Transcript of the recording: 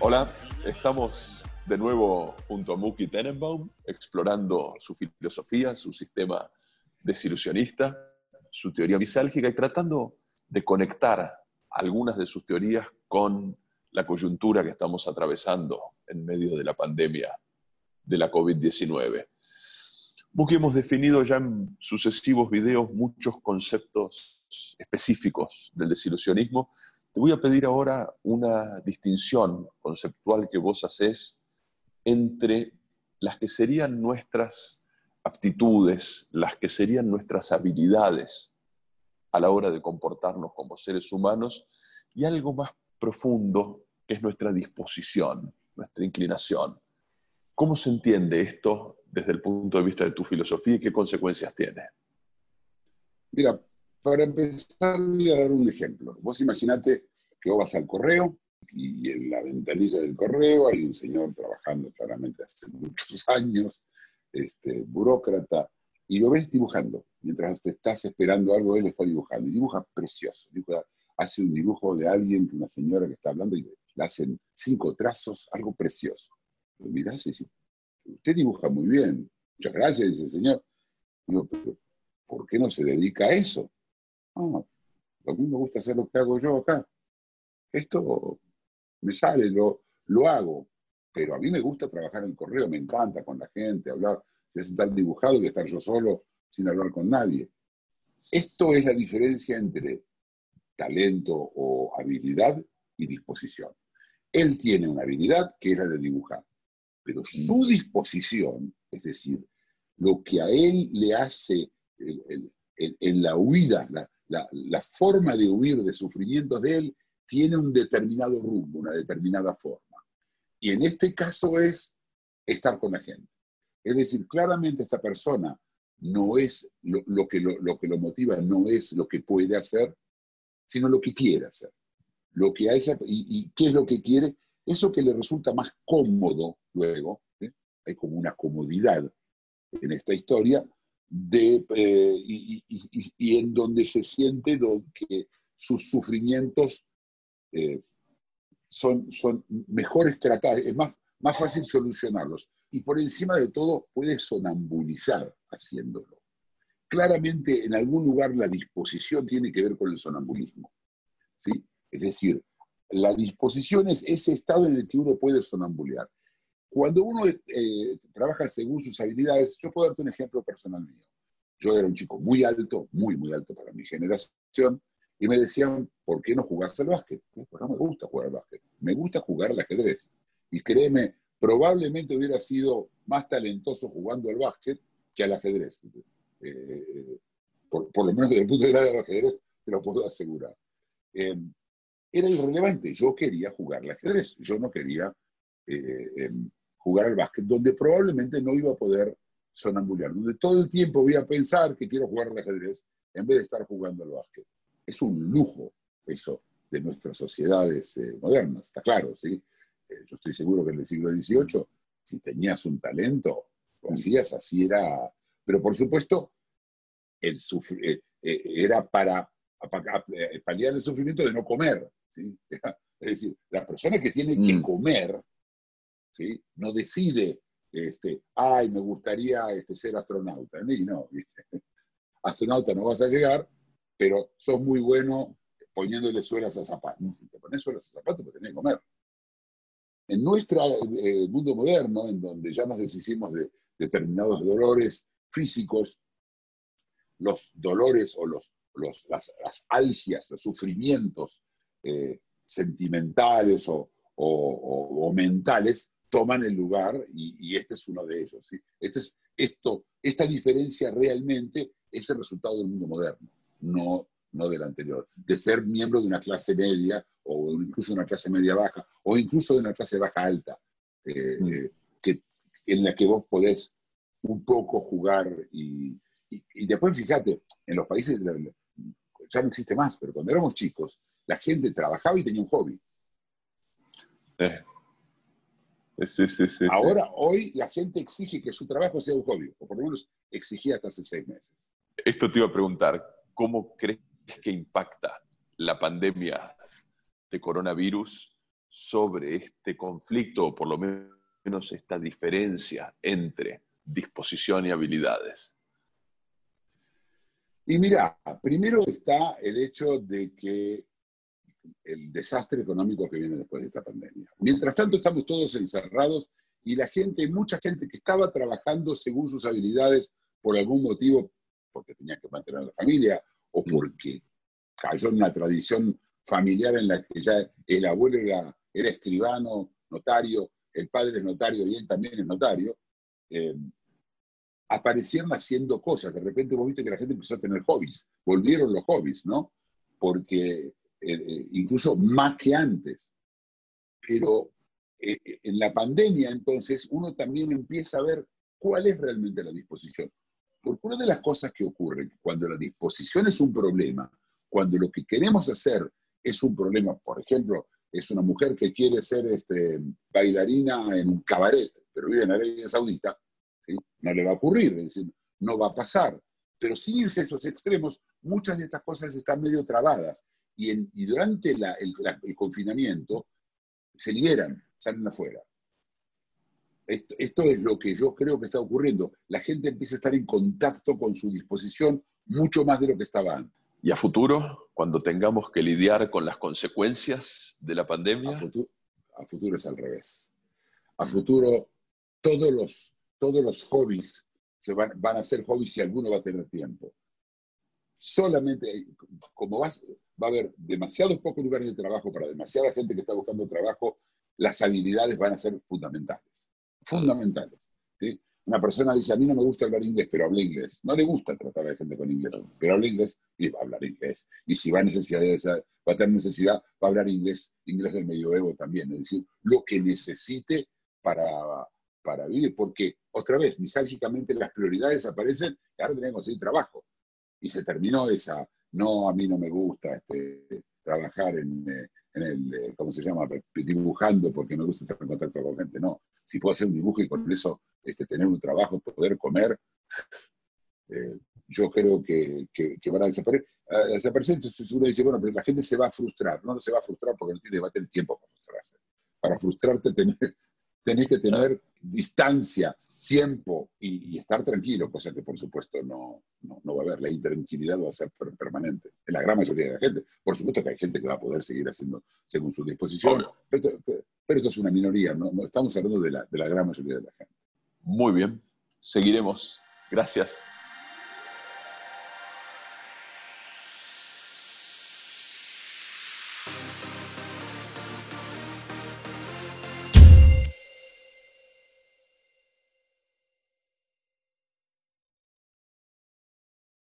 Hola, estamos de nuevo junto a Muki Tenenbaum, explorando su filosofía, su sistema desilusionista, su teoría misálgica y tratando de conectar algunas de sus teorías con la coyuntura que estamos atravesando en medio de la pandemia de la COVID-19. Muki hemos definido ya en sucesivos videos muchos conceptos específicos del desilusionismo. Te voy a pedir ahora una distinción conceptual que vos haces entre las que serían nuestras aptitudes, las que serían nuestras habilidades a la hora de comportarnos como seres humanos y algo más profundo que es nuestra disposición, nuestra inclinación. ¿Cómo se entiende esto desde el punto de vista de tu filosofía y qué consecuencias tiene? Mira, para empezar voy a dar un ejemplo. Vos imaginate que vos vas al correo y en la ventanilla del correo hay un señor trabajando claramente hace muchos años, este, burócrata, y lo ves dibujando. Mientras te estás esperando algo, él está dibujando. Y dibuja precioso. Dibuja, hace un dibujo de alguien, una señora que está hablando, y le hacen cinco trazos, algo precioso. Lo mirás y usted dibuja muy bien. Muchas gracias, dice el señor. Digo, pero ¿por qué no se dedica a eso? Ah, a mí me gusta hacer lo que hago yo acá. Esto me sale, lo, lo hago. Pero a mí me gusta trabajar en correo, me encanta con la gente, hablar. Es estar dibujado que estar yo solo sin hablar con nadie. Esto es la diferencia entre talento o habilidad y disposición. Él tiene una habilidad que es la de dibujar, pero su disposición, es decir, lo que a él le hace en la huida, la, la forma de huir de sufrimientos de él, tiene un determinado rumbo, una determinada forma. Y en este caso es estar con la gente. Es decir, claramente esta persona no es lo, que, lo, que lo motiva, no es lo que puede hacer, sino lo que quiere hacer. Lo que a y, qué es lo que quiere? Eso que le resulta más cómodo luego, ¿eh? hay como una comodidad en esta historia, de, eh, y, en donde se siente que sus sufrimientos eh, son, son mejores tratados, es más, más fácil solucionarlos. Y por encima de todo, puede sonambulizar haciéndolo. Claramente, en algún lugar la disposición tiene que ver con el sonambulismo. ¿sí? Es decir, la disposición es ese estado en el que uno puede sonambulear. Cuando uno eh, trabaja según sus habilidades, yo puedo darte un ejemplo personal mío. Yo era un chico muy alto, muy, muy alto para mi generación, y me decían, ¿por qué no jugás al básquet? Pues no me gusta jugar al básquet, me gusta jugar al ajedrez. Y créeme, probablemente hubiera sido más talentoso jugando al básquet que al ajedrez. Eh, por, lo menos desde el punto de vista del ajedrez, te lo puedo asegurar. Eh, era irrelevante, yo quería jugar al ajedrez, yo no quería eh, em, jugar al básquet, donde probablemente no iba a poder sonambular, donde todo el tiempo voy a pensar que quiero jugar al ajedrez en vez de estar jugando al básquet. Es un lujo eso de nuestras sociedades modernas, está claro, ¿sí? Yo estoy seguro que en el siglo XVIII, si tenías un talento, lo hacías, así era. Pero por supuesto, el eh, eh, era para, eh, paliar el sufrimiento de no comer. ¿sí? Es decir, la persona que tiene que mm. comer ¿sí? no decide, este, ay, me gustaría este, ser astronauta. Y no, astronauta no vas a llegar, pero sos muy bueno poniéndole suelas a zapatos. Si te pones suelas a zapatos, pues tenés que comer. En nuestro eh, mundo moderno, en donde ya nos deshicimos de determinados dolores físicos, los dolores o los, las, algias, los sufrimientos eh, sentimentales o, mentales toman el lugar y, este es uno de ellos. Este es, esto, esta diferencia realmente es el resultado del mundo moderno, no no del anterior, de ser miembro de una clase media o incluso de una clase media baja o incluso de una clase baja alta, eh, mm. eh, que, en la que vos podés un poco jugar y, y, después fíjate, en los países ya no existe más, pero cuando éramos chicos, la gente trabajaba y tenía un hobby. Eh. Sí, sí, sí, Ahora, hoy, la gente exige que su trabajo sea un hobby, o por lo menos exigía hasta hace seis meses. Esto te iba a preguntar, ¿cómo crees que impacta la pandemia de coronavirus sobre este conflicto, o por lo menos esta diferencia entre disposición y habilidades? Y mira, primero está el hecho de que el desastre económico que viene después de esta pandemia. Mientras tanto, estamos todos encerrados y la gente, mucha gente que estaba trabajando según sus habilidades por algún motivo, porque tenía que mantener a la familia o porque cayó en una tradición familiar en la que ya el abuelo era, escribano, notario, el padre es notario y él también es notario, eh, aparecieron haciendo cosas. De repente vos viste que la gente empezó a tener hobbies, volvieron los hobbies, ¿no? Porque eh, eh, incluso más que antes. Pero eh, en la pandemia, entonces, uno también empieza a ver cuál es realmente la disposición. Porque una de las cosas que ocurre cuando la disposición es un problema, cuando lo que queremos hacer es un problema, por ejemplo, es una mujer que quiere ser este, bailarina en un cabaret, pero vive en Arabia Saudita, no le va a ocurrir, es decir, no va a pasar. Pero sin irse a esos extremos, muchas de estas cosas están medio trabadas y, durante el, confinamiento se liberan, salen afuera. Esto, esto, es lo que yo creo que está ocurriendo. La gente empieza a estar en contacto con su disposición mucho más de lo que estaba antes. ¿Y a futuro, cuando tengamos que lidiar con las consecuencias de la pandemia? A futuro, a futuro es al revés. A futuro, todos los, todos los hobbies se van, van a ser hobbies si alguno va a tener tiempo. Solamente, como vas, va a haber demasiados pocos lugares de trabajo para demasiada gente que está buscando trabajo, las habilidades van a ser fundamentales. Fundamentales. Una persona dice, a mí no me gusta hablar inglés, pero habla inglés. No le gusta tratar a la gente con inglés, pero habla inglés y va a hablar inglés. Y si va a, necesidad de va a tener necesidad, va a hablar inglés, inglés del medioevo también. Es decir, lo que necesite para, para vivir. Porque, otra vez, misálgicamente las prioridades aparecen y ahora tenemos que conseguir trabajo. Y se terminó esa, no, a mí no me gusta este, trabajar en, eh, el, eh, ¿cómo se llama? Dibujando porque me gusta estar en contacto con gente. No, si puedo hacer un dibujo y con eso este, tener un trabajo, poder comer, eh, yo creo que, van a desaparecer. desaparecer. Entonces uno dice, bueno, pero la gente se va a frustrar. No, no se va a frustrar porque no tiene, va a tener tiempo para frustrarse. Para frustrarte tenés, tenés que tener distancia tiempo y, estar tranquilo, cosa que por supuesto no, no, va a haber. La intranquilidad va a ser permanente en la gran mayoría de la gente. Por supuesto que hay gente que va a poder seguir haciendo según su disposición, pero, esto es una minoría, no, estamos hablando de la, de la gran mayoría de la gente. Muy bien, seguiremos. Gracias.